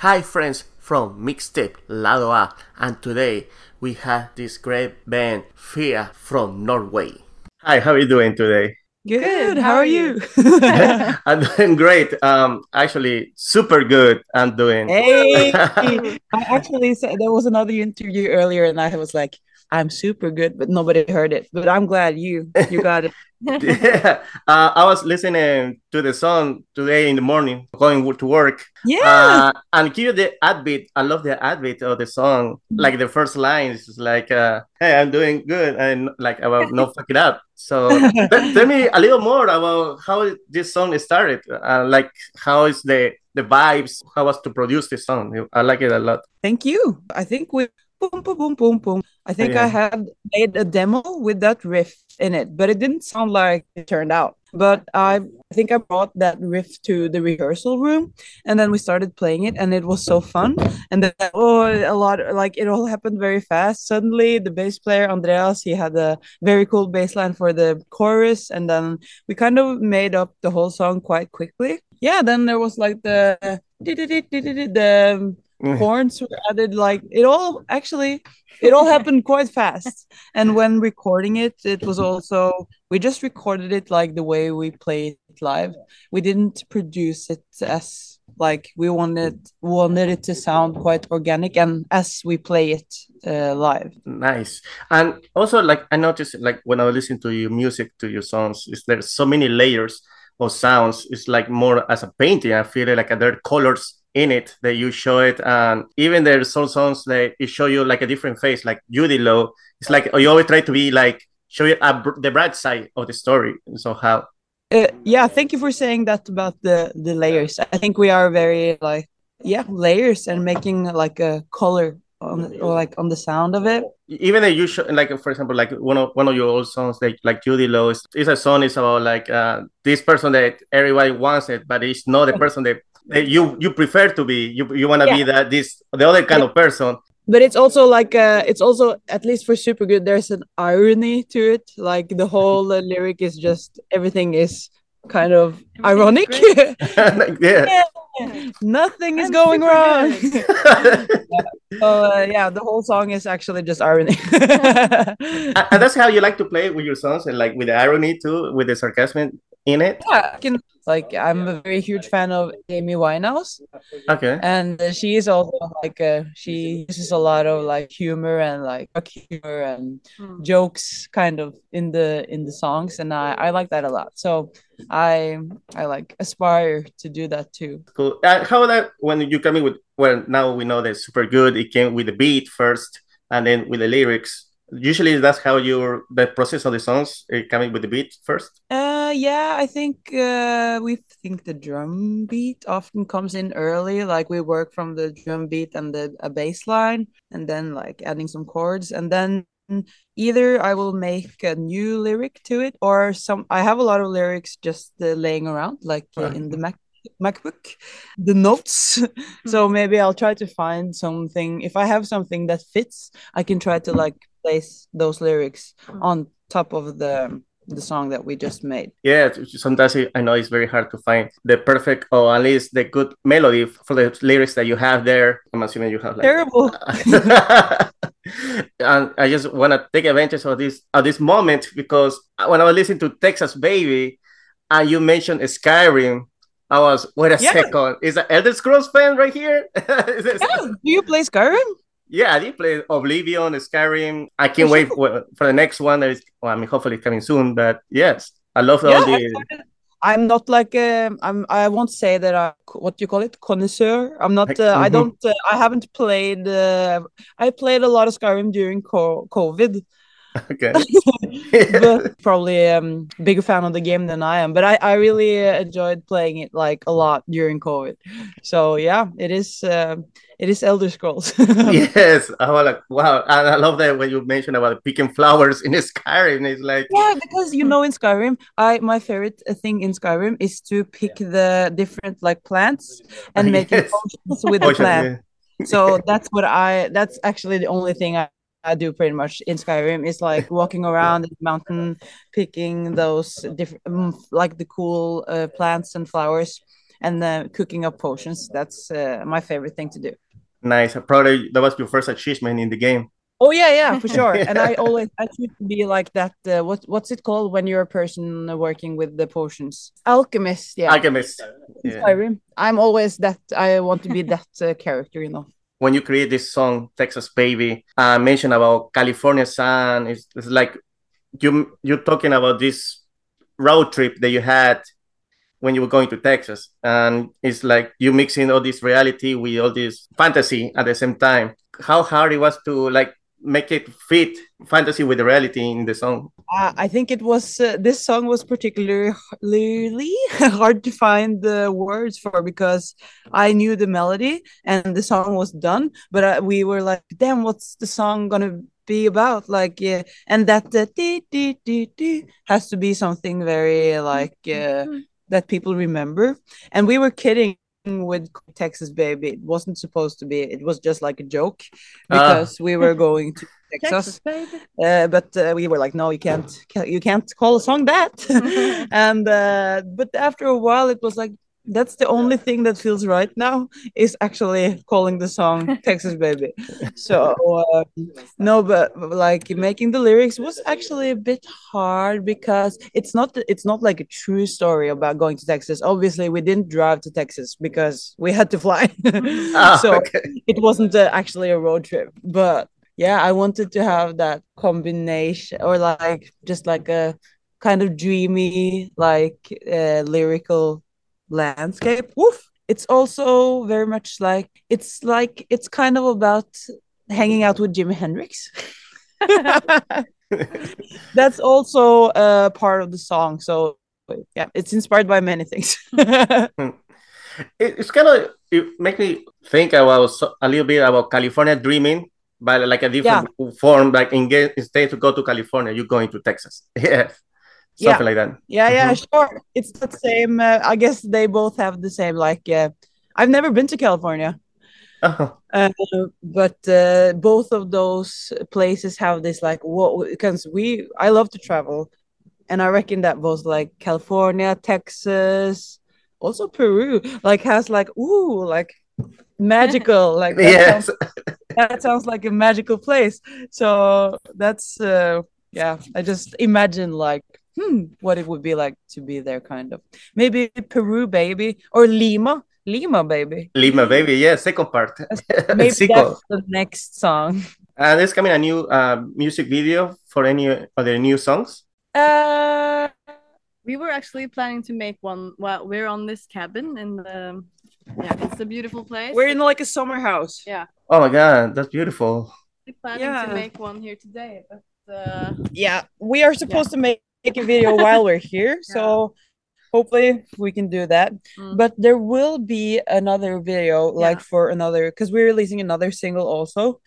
Hi friends from Mixtape Lado A and today we have this great band Fieh from Norway. Hi, how are you doing today? Good. Good. How, are you? I'm doing great. Um, actually, super good. I'm doing. Hey, I actually said there was another interview earlier, and I was like, I'm super good, but nobody heard it. But I'm glad you you got it. yeah, uh, I was listening to the song today in the morning, going to work. Yeah, uh, and give you the adbit. I love the adbit of the song. Mm-hmm. Like the first line is like, uh, "Hey, I'm doing good," and like about no fuck it up. So tell me a little more about how this song started. Uh, like how is the the vibes? How was to produce this song? I like it a lot. Thank you. I think we boom, boom, boom, boom, boom. I think yeah. I had made a demo with that riff in it, but it didn't sound like it turned out. But I, I think I brought that riff to the rehearsal room, and then we started playing it, and it was so fun. And then oh, a lot like it all happened very fast. Suddenly, the bass player Andreas he had a very cool bass line for the chorus, and then we kind of made up the whole song quite quickly. Yeah, then there was like the the. horns were added like it all actually it all happened quite fast. And when recording it it was also we just recorded it like the way we play it live. We didn't produce it as like we wanted wanted it to sound quite organic and as we play it uh, live. Nice. And also like i noticed like when i listen to your music to your songs is there's so many layers of sounds. It's like more as a painting. I feel like there are colors in it that you show it and even there's some songs that it show you like a different face like judy low it's like you always try to be like show you the bright side of the story somehow. Uh, yeah thank you for saying that about the the layers. I think we are very like yeah layers and making like a color on or like on the sound of it even that you show like for example like one of one of your old songs like like judy low is, is a song is about like uh this person that everybody wants it but it's not the person that you you prefer to be you you want to yeah. be that this the other kind yeah. of person but it's also like uh it's also at least for super good there's an irony to it like the whole uh, lyric is just everything is kind of ironic yeah. yeah. nothing is going wrong yeah. so uh, yeah the whole song is actually just irony and that's how you like to play with your songs and like with the irony too with the sarcasm in it yeah I can like I'm a very huge fan of Amy Winehouse. Okay. And she is also like uh, she uses a lot of like humor and like humor and mm. jokes kind of in the in the songs, and I I like that a lot. So I I like aspire to do that too. Cool. Uh, how that when you come in with well now we know that super good. It came with the beat first, and then with the lyrics usually that's how your the process of the songs uh, coming with the beat first uh yeah i think uh we think the drum beat often comes in early like we work from the drum beat and the a bass line and then like adding some chords and then either i will make a new lyric to it or some i have a lot of lyrics just uh, laying around like uh, in the mac MacBook, the notes. so hmm. maybe I'll try to find something. If I have something that fits, I can try to like place those lyrics hmm. on top of the the song that we just made. Yeah, sometimes I know it's very hard to find the perfect or at least the good melody for the lyrics that you have there. I'm assuming you have like terrible. and I just want to take advantage of this of this moment because when I was listening to Texas Baby and you mentioned Skyrim, I was wait a yeah. second, is that Elder Scrolls fan right here? yeah. Do you play Skyrim? Yeah, I did play Oblivion, Skyrim. I can't wait for, for the next one. That is, well, I mean, hopefully coming soon. But yes, I love all yeah, the. I'm not like um, I'm. I won't say that I what do you call it connoisseur. I'm not. Uh, mm-hmm. I don't. Uh, I haven't played. Uh, I played a lot of Skyrim during co- COVID. Okay. but probably um bigger fan of the game than I am. But I I really uh, enjoyed playing it like a lot during COVID. So yeah, it is. Uh, it is Elder Scrolls. yes, I was like, wow, and I love that when you mentioned about picking flowers in Skyrim. It's like yeah, because you know in Skyrim, I my favorite thing in Skyrim is to pick the different like plants and make yes. potions with the plant. Yeah. So that's what I. That's actually the only thing I. I do pretty much in Skyrim is like walking around the mountain, picking those different, like the cool uh, plants and flowers and uh, cooking up potions. That's uh, my favorite thing to do. Nice. Probably that was your first achievement in the game. Oh yeah, yeah, for sure. And I always I try to be like that. Uh, what what's it called when you're a person working with the potions? Alchemist. Yeah. Alchemist. Yeah. I'm always that. I want to be that uh, character. You know. When you create this song, Texas Baby, I uh, mentioned about California Sun. It's, it's like you you're talking about this road trip that you had when you were going to Texas, and it's like you mixing all this reality with all this fantasy at the same time. How hard it was to like make it fit fantasy with the reality in the song? Uh, I think it was uh, this song was particularly hard to find the words for because I knew the melody and the song was done, but uh, we were like, "Damn, what's the song gonna be about?" Like, yeah, and that uh, dee, dee, dee, dee, has to be something very like uh, that people remember. And we were kidding with Texas Baby. It wasn't supposed to be. It was just like a joke ah. because uh. we were going to Texas, Texas uh, but uh, we were like, no, you can't, you can't call a song that. and uh, but after a while, it was like, that's the only thing that feels right now is actually calling the song Texas Baby. So uh, no, but like making the lyrics was actually a bit hard because it's not it's not like a true story about going to Texas. Obviously, we didn't drive to Texas because we had to fly, ah, so okay. it wasn't a, actually a road trip. But yeah, I wanted to have that combination or like just like a kind of dreamy like uh, lyrical landscape. Woof. It's also very much like it's like it's kind of about hanging out with Jimi Hendrix. That's also a part of the song. So yeah, it's inspired by many things. Hmm. it's kind of it makes me think about a little bit about California dreaming, but like a different yeah. form. Like in, instead to go to California, you're going to Texas. Yeah something yeah. like that. Yeah, yeah, mm-hmm. sure. It's the same. Uh, I guess they both have the same. Like, uh, I've never been to California, uh-huh. uh, but uh, both of those places have this like what because we I love to travel, and I reckon that both like California, Texas, also Peru, like has like ooh like magical like that yes sounds, that sounds like a magical place so that's uh yeah i just imagine like hmm, what it would be like to be there, kind of. Maybe Peru, baby, or Lima, Lima, baby. Lima, baby, yeah, second part. Maybe that's the next song. Uh, there's coming a new uh, music video for any other new songs. Uh, we were actually planning to make one. while we're on this cabin in the. Yeah, it's a beautiful place. We're in like a summer house. Yeah. Oh my god, that's beautiful. We're planning yeah. to make one here today, but. Uh, yeah, we are supposed yeah. to make make a video while we're here. Yeah. So hopefully we can do that. Mm. But there will be another video yeah. like for another because we're releasing another single also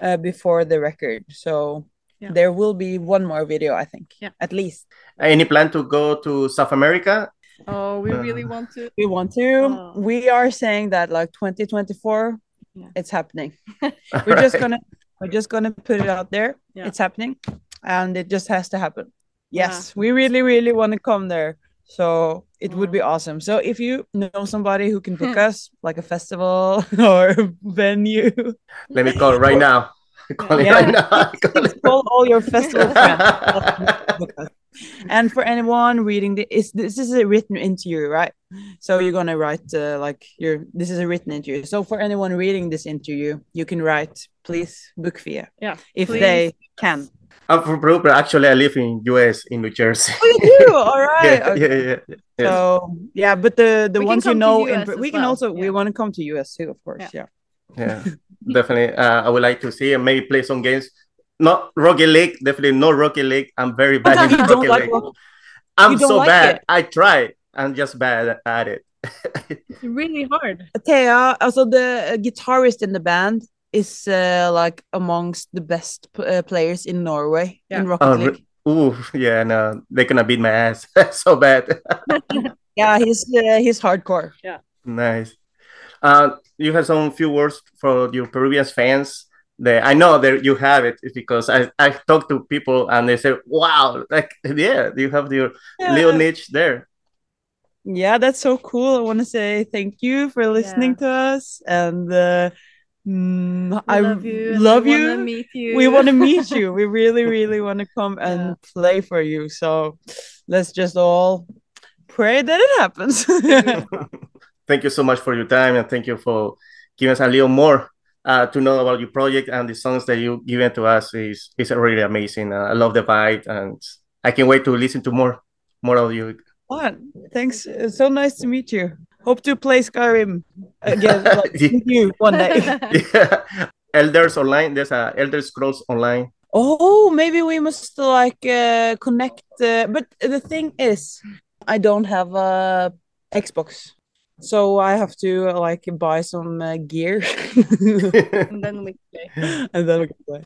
uh, before the record. So yeah. there will be one more video, I think. Yeah. At least. Any plan to go to South America? Oh, we uh, really want to. We want to. Oh. We are saying that like 2024, yeah. it's happening. we're just gonna we're just gonna put it out there. Yeah. It's happening, and it just has to happen. Yes, yeah. we really, really want to come there. So it would be awesome. So if you know somebody who can book us, like a festival or a venue, let me call right now. Call yeah. right now. Call, call all your festival friends. and for anyone reading this, this is a written interview, right? So you're gonna write uh, like your this is a written interview. So for anyone reading this interview, you can write, please book Fieh. Yeah, if please. they can. I'm from Peru, but actually I live in US in New Jersey. Oh, you do? All right. yeah, okay. yeah, yeah, yeah, So yeah, but the the we ones you know, in, we can well. also yeah. we want to come to US too, of course. Yeah. Yeah, definitely. Uh, I would like to see and maybe play some games. Not Rocket League, definitely no Rocket League. I'm very bad in Rocket like League. Rocket. I'm so like bad. It. I try. I'm just bad at it. it's really hard. Thea, also the guitarist in the band, is uh, like amongst the best uh, players in Norway yeah. in Rocket oh, League. Ooh, yeah, no, they're gonna beat my ass so bad. yeah, he's uh, he's hardcore. Yeah, nice. Uh, you have some few words for your Peruvian fans. That I know that you have it because I I talk to people and they say, "Wow, like yeah, you have your yeah. little niche there." yeah, that's so cool. I want to say thank you for listening Yeah. to us, and uh, mm, I love you. love we you. Wanna meet you. We want to meet you. We really, really want to come and Yeah. play for you. So let's just all pray that it happens. thank you so much for your time and thank you for giving us a little more uh, to know about your project and the songs that you given to us is is really amazing. Uh, I love the vibe and I can't wait to listen to more more of you. Fun. Thanks. It's so nice to meet you. Hope to play Skyrim again like, Yeah. with you one day. yeah. Elders Online. There's a Elder Scrolls Online. Oh, maybe we must like uh, connect. Uh, but the thing is, I don't have a Xbox, so I have to uh, like buy some uh, gear, and then we play. and then we can play.